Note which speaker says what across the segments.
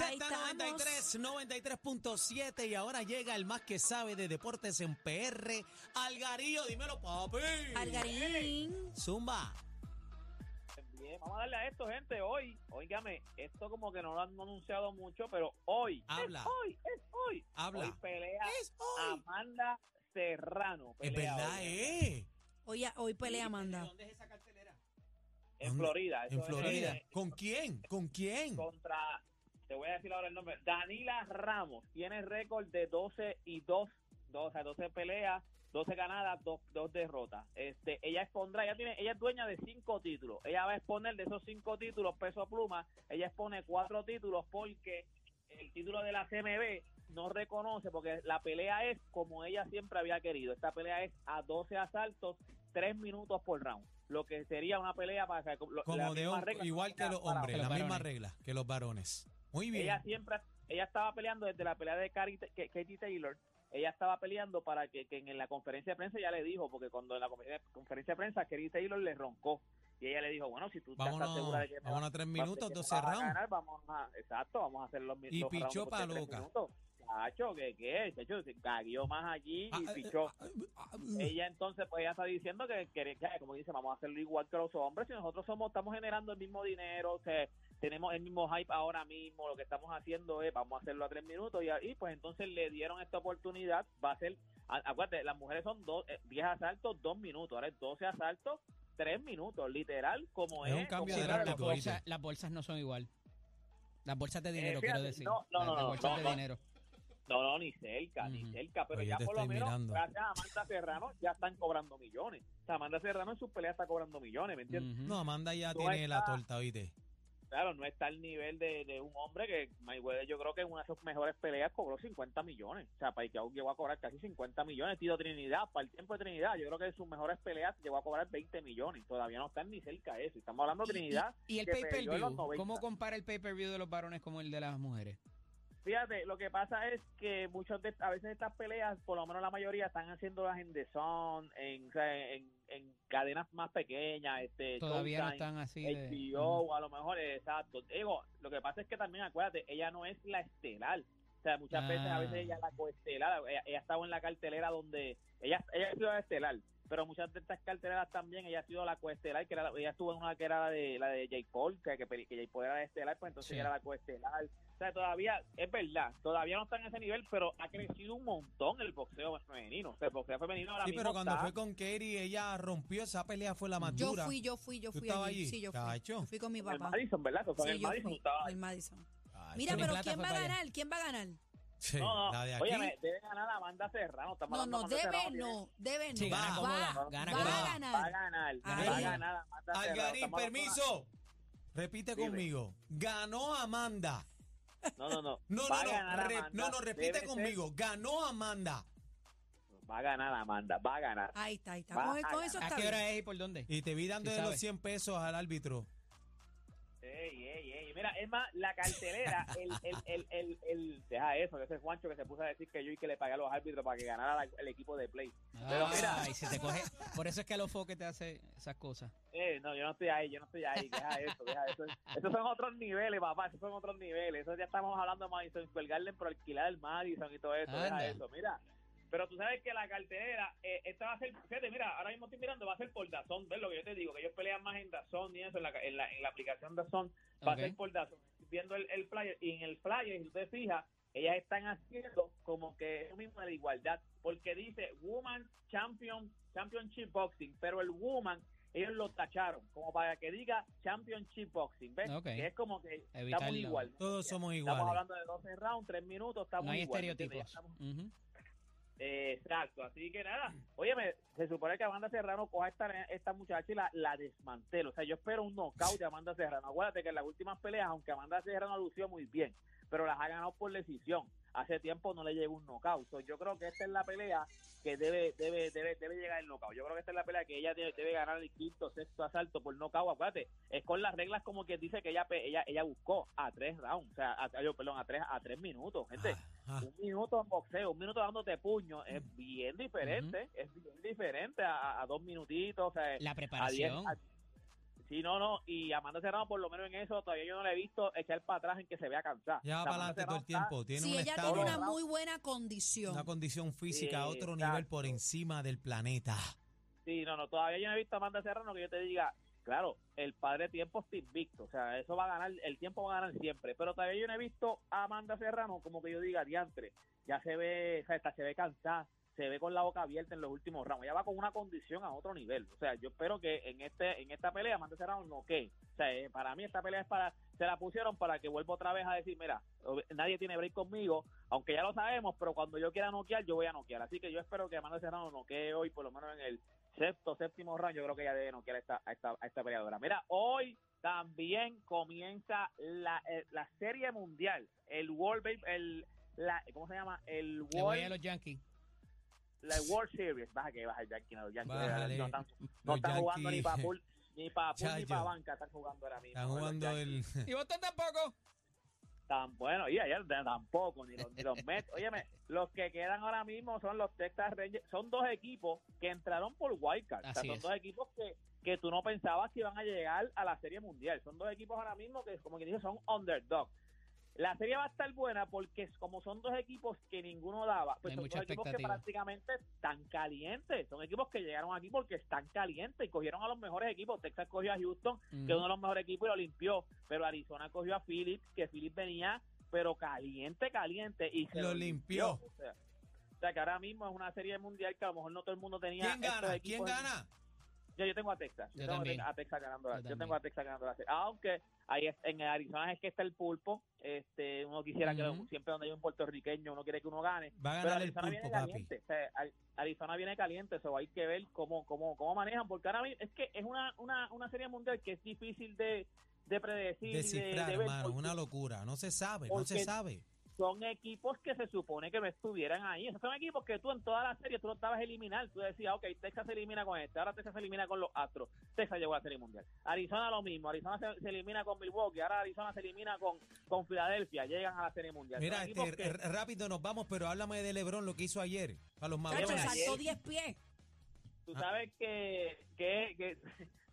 Speaker 1: Ahí
Speaker 2: Z93, 93.7 y ahora llega el más que sabe de deportes en PR, Algarillo, dímelo papi.
Speaker 1: Algarín.
Speaker 2: Zumba.
Speaker 3: Bien, vamos a darle a esto, gente. Hoy, oígame, esto como que no lo han anunciado mucho, pero hoy,
Speaker 2: Habla.
Speaker 3: es hoy, es hoy.
Speaker 2: Habla.
Speaker 3: Hoy pelea
Speaker 2: Es hoy.
Speaker 3: Amanda Serrano.
Speaker 2: Es verdad,
Speaker 3: hoy.
Speaker 2: eh.
Speaker 1: Hoy, hoy pelea Amanda.
Speaker 2: ¿Dónde es esa cartelera?
Speaker 3: En. Florida.
Speaker 2: En Florida. ¿Con quién? ¿Con quién?
Speaker 3: Contra, te voy a decir ahora el nombre, Danila Ramos. Tiene récord de 12 y 2, dos, o sea, 12 peleas, 12 ganadas, 2, dos derrotas. Este, ella expondrá, ella tiene, ella es dueña de 5 títulos. Ella va a exponer de esos 5 títulos peso a pluma, ella expone 4 títulos porque el título de la CMB no reconoce porque la pelea es como ella siempre había querido. Esta pelea es a 12 asaltos, 3 minutos por round. Lo que sería una pelea para lo- la
Speaker 2: Como de
Speaker 3: misma regla
Speaker 2: igual que los hombres, la misma regla que los varones. Muy bien.
Speaker 3: ella siempre, ella estaba peleando desde la pelea de Katie Taylor, ella estaba peleando para que, que en la conferencia de prensa ya le dijo, porque cuando en la confer- conferencia de prensa Katie Taylor le roncó, y ella le dijo, bueno, si tú ya estás
Speaker 2: Vámonos,
Speaker 3: segura de que me
Speaker 2: vámonos
Speaker 3: vas-
Speaker 2: a tres minutos,
Speaker 3: que me
Speaker 2: 12
Speaker 3: vas a
Speaker 2: rounds.
Speaker 3: ganar, vamos a, exacto, vamos a hacer los mi-
Speaker 2: Y
Speaker 3: los
Speaker 2: pichó
Speaker 3: por
Speaker 2: pa'
Speaker 3: tres
Speaker 2: loca.
Speaker 3: Chacho, ¿qué qué? Chacho, se caguió más allí
Speaker 2: Ah,
Speaker 3: y
Speaker 2: eh,
Speaker 3: pichó.
Speaker 2: ah, ah, ah,
Speaker 3: ella entonces pues ella está diciendo que, que, que, como dice vamos a hacerlo igual que los hombres si nosotros somos estamos generando el mismo dinero o sea, tenemos el mismo hype ahora mismo lo que estamos haciendo es vamos a hacerlo a tres minutos y, ahí pues entonces le dieron esta oportunidad va a ser acuérdate las mujeres son dos, eh, 10 asaltos dos minutos ahora es 12 asaltos tres minutos literal como
Speaker 2: Es
Speaker 3: es,
Speaker 2: un cambio de
Speaker 4: pero
Speaker 3: era
Speaker 4: las bolsas,
Speaker 2: ¿oíste?
Speaker 4: las bolsas no son igual. Las bolsas de dinero,
Speaker 3: Eh,
Speaker 4: quiero
Speaker 3: fíjate,
Speaker 4: decir.
Speaker 3: no, no,
Speaker 4: las,
Speaker 3: no,
Speaker 4: las
Speaker 3: no,
Speaker 4: bolsas
Speaker 3: no,
Speaker 4: de
Speaker 3: no.
Speaker 4: dinero.
Speaker 3: No, no, ni cerca, ni
Speaker 4: Ujú.
Speaker 3: cerca, pero
Speaker 2: Oye,
Speaker 3: ya por lo menos,
Speaker 2: mirando.
Speaker 3: gracias a Amanda Serrano, ya están cobrando millones. O sea, Amanda Serrano en sus peleas está cobrando millones, ¿me entiendes?
Speaker 4: Ujú.
Speaker 2: No, Amanda ya
Speaker 3: No
Speaker 2: tiene la torta, ¿oíste?
Speaker 3: Claro, no está al nivel de, de un hombre que Mayweather yo creo que en una de sus mejores peleas cobró 50 millones. O sea, Pacquiao llegó a cobrar casi 50 millones. Tito Trinidad, para el tiempo de Trinidad, yo creo que en sus mejores peleas llegó a cobrar 20 millones. Todavía no están ni cerca de eso. Estamos hablando de
Speaker 4: y-
Speaker 3: Trinidad.
Speaker 4: Y, el pay-per-view,
Speaker 3: 90.
Speaker 4: ¿cómo compara el pay-per-view de los varones como el de las mujeres?
Speaker 3: Fíjate, lo que pasa es que muchos de, a veces estas peleas, por lo menos la mayoría, están haciéndolas en The Zone, en, en, en cadenas más pequeñas, este,
Speaker 4: Todavía no están así de...
Speaker 3: HBO, a lo mejor, exacto. Digo, lo que pasa es que también, acuérdate, ella no es la estelar. O sea, muchas
Speaker 4: Ah.
Speaker 3: veces, a veces ella es la coestelar. Ella, ella ha estado en la cartelera donde. Ella, ella ha sido la estelar, pero muchas de estas carteleras también, ella ha sido la coestelar. Que era, la- ella estuvo en una que era la de, la de Jake Paul, que, que, que Jake Paul era la estelar, pues entonces
Speaker 4: Sí.
Speaker 3: ella era la coestelar. O sea, todavía, es verdad, todavía no está en ese nivel, pero ha crecido un montón el boxeo femenino. O sea, el boxeo femenino ahora
Speaker 2: Sí,
Speaker 3: mismo
Speaker 2: pero cuando
Speaker 3: está-
Speaker 2: fue con Katie, ella rompió esa pelea, fue la más
Speaker 1: Yo
Speaker 2: dura.
Speaker 1: fui, yo fui, yo
Speaker 2: ¿Tú
Speaker 1: fui allí.
Speaker 2: allí?
Speaker 1: Sí, yo fui. Yo fui con mi
Speaker 3: en el
Speaker 1: papá.
Speaker 3: Madison, ¿verdad? Fue en
Speaker 1: Sí,
Speaker 3: el
Speaker 1: yo
Speaker 3: Madison.
Speaker 1: fui.
Speaker 3: estaba
Speaker 1: el Madison. Mira, pero ¿quién va a ganar? ¿Quién va a ganar?
Speaker 2: Sí,
Speaker 3: No, no,
Speaker 2: la de aquí.
Speaker 3: óyeme, debe ganar Amanda Serrano.
Speaker 1: No, no, debe
Speaker 3: Serrano,
Speaker 1: no, debe no.
Speaker 4: Sí,
Speaker 2: gana
Speaker 1: va,
Speaker 4: gana
Speaker 1: va
Speaker 4: cómoda.
Speaker 1: a
Speaker 3: Va a
Speaker 1: ganar.
Speaker 3: ganar, va a ganar Amanda.
Speaker 2: Algarín, permiso. Repite
Speaker 3: Dime.
Speaker 2: conmigo. Ganó Amanda.
Speaker 3: No, no, no.
Speaker 2: No,
Speaker 3: va
Speaker 2: no,
Speaker 3: a ganar
Speaker 2: no. re-
Speaker 3: Amanda.
Speaker 2: no, no, repite
Speaker 3: Debe ser-
Speaker 2: conmigo. Ganó Amanda.
Speaker 3: Va a ganar Amanda, va a ganar.
Speaker 1: Ahí está, ahí está.
Speaker 3: Va
Speaker 1: Con,
Speaker 3: a
Speaker 1: con eso
Speaker 4: ¿A
Speaker 1: está
Speaker 4: qué
Speaker 1: bien.
Speaker 4: hora es y por dónde?
Speaker 2: Y te vi dando
Speaker 4: Sí
Speaker 2: de los
Speaker 4: sabe.
Speaker 2: 100 pesos al árbitro.
Speaker 3: Ey, ey, ey. Mira, es más, la cartelera, el, el, el, el, el- deja eso, ese Juancho que se puso a decir que yo y que le pagué a los árbitros para que ganara la- el equipo de play. Pero mira,
Speaker 4: Ay, se te coge. Por eso es que a los foques te hace esas cosas.
Speaker 3: eh, no, yo no estoy ahí, yo no estoy ahí, deja eso, deja eso. Esos son otros niveles, papá, esos son otros niveles. Eso ya estamos hablando de Madison Square Garden por alquilar el Madison y todo eso, deja eso. Mira, pero tú sabes que la cartelera, eh, esta va a ser, fíjate, mira, ahora mismo estoy mirando, va a ser por Dazón, ¿ves lo que yo te digo? Que ellos pelean más en Dazón y eso, en la, en la, en la aplicación Dazón, va a ser por Dazón. Viendo el, el flyer, y en el flyer, si usted fija, ellas están haciendo como que eso mismo de la igualdad, porque dice Woman Champion, Championship Boxing, pero el Woman ellos lo tacharon, como para que diga Championship Boxing, ¿ves? Que es como que estamos igual.
Speaker 2: Todos somos
Speaker 3: Estamos
Speaker 2: iguales.
Speaker 3: hablando de 12 rounds, 3 minutos, estamos
Speaker 4: No hay
Speaker 3: igual,
Speaker 4: estereotipos.
Speaker 3: estamos- eh, exacto, así que nada, óyeme, se supone que Amanda Serrano coja esta, esta muchacha y la, la desmantela, o sea, yo espero un knockout de Amanda Serrano, acuérdate que en las últimas peleas, aunque Amanda Serrano lució muy bien, pero las ha ganado por decisión, hace tiempo no le llegó un knockout, So, yo creo que esta es la pelea que debe debe debe debe llegar el knockout, yo creo que esta es la pelea que ella debe, debe ganar el quinto, sexto asalto por knockout, acuérdate, es con las reglas como que dice que ella ella ella buscó a tres rounds, o sea, a, perdón, a tres a tres minutos, gente,
Speaker 2: Ah,
Speaker 3: un minuto en boxeo, un minuto dándote puño, es bien diferente, es bien diferente a, a dos minutitos, o sea,
Speaker 4: La
Speaker 3: a diez,
Speaker 4: preparación.
Speaker 3: a- Sí, no, no, y Amanda Serrano por lo menos en eso todavía yo no la he visto echar para atrás en que se vea cansada.
Speaker 2: Ya va para adelante todo el tiempo. Tiene
Speaker 1: Sí,
Speaker 2: un
Speaker 1: ella
Speaker 2: estado,
Speaker 1: tiene una muy buena condición.
Speaker 2: una condición física a
Speaker 3: Sí,
Speaker 2: otro
Speaker 3: exacto.
Speaker 2: nivel por encima del planeta.
Speaker 3: Sí, no, no, todavía yo no he visto a Amanda Serrano que yo te diga, claro, el padre tiempo está invicto, o sea, eso va a ganar, el tiempo va a ganar siempre, pero todavía yo no he visto a Amanda Serrano como que yo diga, diantre, ya se ve, o sea, se ve cansada, se ve con la boca abierta en los últimos rounds, ya va con una condición a otro nivel, o sea, yo espero que en este en esta pelea Amanda Serrano no que, o sea, eh, para mí esta pelea es para, se la pusieron para que vuelva otra vez a decir, mira, nadie tiene break conmigo, aunque ya lo sabemos, pero cuando yo quiera noquear, yo voy a noquear, así que yo espero que Amanda Serrano noquee hoy, por lo menos en el sexto, séptimo round, yo creo que ya debe noquear a esta, a esta, a esta peleadora. Mira, hoy también comienza la, eh, la serie mundial, el World, el, la, ¿cómo se llama? El
Speaker 4: Le voy a
Speaker 3: World,
Speaker 4: los Yankees.
Speaker 3: la World Series. Baja que baja el Yankee, no, los Yankees,
Speaker 2: Bájale.
Speaker 3: no están, no
Speaker 2: Los
Speaker 3: están jugando ni para pool, ni para pool, ni para banca, están jugando ahora mismo.
Speaker 2: Están jugando el.
Speaker 4: ¿Y vos tampoco?
Speaker 3: Tan bueno y ayer tampoco ni los, ni los Mets. Óyeme los que quedan ahora mismo son los Texas Rangers. Son dos equipos que entraron por wildcard. O sea, son
Speaker 4: es.
Speaker 3: dos equipos que que tú no pensabas que iban a llegar a la serie mundial. Son dos equipos ahora mismo que como que dije son underdog la serie va a estar buena porque como son dos equipos que ninguno daba, pues
Speaker 4: Hay
Speaker 3: son dos equipos que prácticamente están calientes. Son equipos que llegaron aquí porque están calientes y cogieron a los mejores equipos. Texas cogió a Houston, que es uno de los mejores equipos y lo limpió. Pero Arizona cogió a Phillips, que Phillips venía, pero caliente, caliente. Y se
Speaker 2: Lo limpió.
Speaker 3: O sea, o sea, que ahora mismo es una serie mundial que a lo mejor no todo el mundo tenía.
Speaker 2: ¿Quién gana? ¿Quién
Speaker 3: en-
Speaker 2: gana?
Speaker 3: Yo, yo tengo a Texas. Yo,
Speaker 4: Yo
Speaker 3: tengo
Speaker 4: también.
Speaker 3: a Texas ganando la,
Speaker 4: Yo
Speaker 3: yo, tengo a Texas ganando la serie. Aunque ahí es- en Arizona es que está el pulpo. Este, uno quisiera que siempre donde hay un puertorriqueño uno quiere que uno gane.
Speaker 2: Va a
Speaker 3: Pero
Speaker 2: ganar el
Speaker 3: Arizona viene
Speaker 2: pulpo, papi.
Speaker 3: caliente. O sea, Ari- Arizona viene caliente, eso hay que ver cómo, cómo, cómo manejan, porque ahora es que es una, una, una serie mundial que es difícil de, de predecir. de-
Speaker 2: Descifrar,
Speaker 3: de ver,
Speaker 2: hermano,
Speaker 3: porque
Speaker 2: una locura. No se sabe, no se sabe.
Speaker 3: Son equipos que se supone que no estuvieran ahí. Esos son equipos que tú en toda la serie tú no estabas a eliminar. Tú decías, ok, Texas se elimina con este, ahora Texas se elimina con los Astros. Texas llegó a la serie mundial. Arizona lo mismo, Arizona se, se elimina con Milwaukee, ahora Arizona se elimina con, con Filadelfia, llegan a la serie mundial.
Speaker 2: Mira, este,
Speaker 3: que-
Speaker 2: rápido nos vamos, pero háblame de LeBron, lo que hizo ayer a los Mavericks.
Speaker 1: saltó 10 pies.
Speaker 3: tú
Speaker 2: Ah.
Speaker 3: sabes que, que, que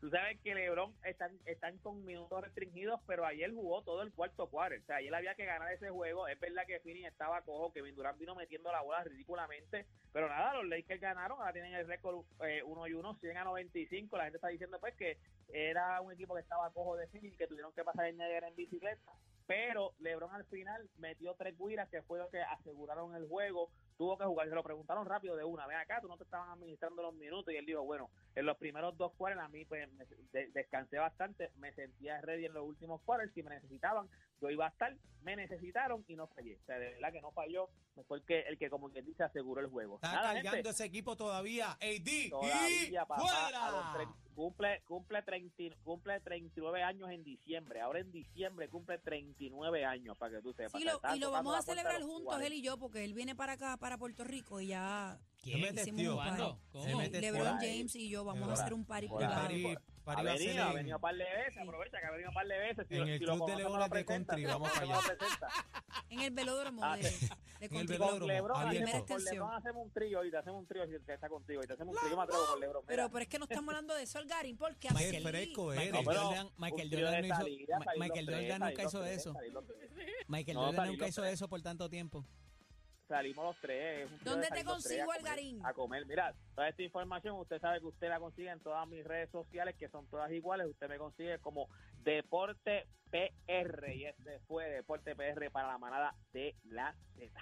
Speaker 3: tú sabes que LeBron están están con minutos restringidos, pero ayer jugó todo el cuarto cuarto. O sea, ayer había que ganar ese juego. Es verdad que Finney estaba cojo, que Durant vino metiendo la bola ridículamente, pero nada, los Lakers ganaron, ahora tienen el récord eh, 1 y 1, 100 a 95. La gente está diciendo pues que era un equipo que estaba cojo de Finney, que tuvieron que pasar el Niagara en bicicleta. Pero LeBron al final metió tres guiras, que fue lo que aseguraron el juego. Tuvo que jugar, se lo preguntaron rápido de una. Ven acá, tú no te estaban administrando los minutos. Y él dijo, bueno, en los primeros dos quarters a mí pues me- de- descansé bastante, me sentía ready en los últimos quarters, si me necesitaban, yo iba a estar, me necesitaron y no fallé. O sea, de verdad que no falló, fue el que, el que como quien dice aseguró el juego.
Speaker 2: Está
Speaker 3: Nada,
Speaker 2: cargando
Speaker 3: gente,
Speaker 2: ese equipo todavía. AD y
Speaker 3: todavía, papá,
Speaker 2: fuera.
Speaker 3: cumple, cumple, 30 cumple 39 años en diciembre, ahora en diciembre cumple 39 años, para que tú sepas.
Speaker 1: Sí, lo- y lo vamos a celebrar juntos,
Speaker 3: 40.
Speaker 1: él y yo, porque él viene para acá, para Puerto Rico, y ya
Speaker 2: me
Speaker 1: hicimos un party.
Speaker 4: ¿Cómo?
Speaker 1: LeBron. James y yo vamos a hacer un party privado.
Speaker 2: Party, party
Speaker 3: Ha
Speaker 2: va a ser
Speaker 3: venido, ha
Speaker 2: en-
Speaker 3: venido un par de veces,
Speaker 1: Sí.
Speaker 3: aprovecha que ha venido un par de veces. Si
Speaker 2: En
Speaker 3: lo-
Speaker 2: el
Speaker 3: si lo
Speaker 2: Club de Leones de Country, vamos para allá.
Speaker 1: En el velódromo
Speaker 3: Ah,
Speaker 1: de, de
Speaker 2: En el
Speaker 1: Country.
Speaker 2: velódromo.
Speaker 3: Con Lebron,
Speaker 2: abierto.
Speaker 1: Primera
Speaker 3: hacemos, con
Speaker 1: extensión.
Speaker 3: Lebron hacemos un trío y te hacemos un trío si te está contigo y te hacemos un trío. Yo me atrevo con Lebron.
Speaker 1: Pero, pero es que no estamos hablando de eso, Algarín, porque así-
Speaker 2: fresco
Speaker 4: Michael
Speaker 2: eres.
Speaker 4: Jordan, Michael no hizo, Michael Jordan nunca hizo
Speaker 3: tres,
Speaker 4: eso. Michael
Speaker 3: No,
Speaker 4: Jordan nunca hizo
Speaker 3: tres.
Speaker 4: eso por tanto tiempo.
Speaker 3: Salimos los tres.
Speaker 1: ¿Dónde
Speaker 3: de
Speaker 1: te consigo, Algarín?
Speaker 3: A comer. Mira, toda esta información usted sabe que usted la consigue en todas mis redes sociales, que son todas iguales. Usted me consigue como Deporte PR. Y este fue Deporte PR para la manada de la Z.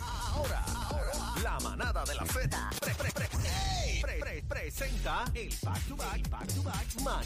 Speaker 5: Ahora, ahora, la manada de la Z pre- pre- pre- pre- pre- presenta el back to back, back to back, manada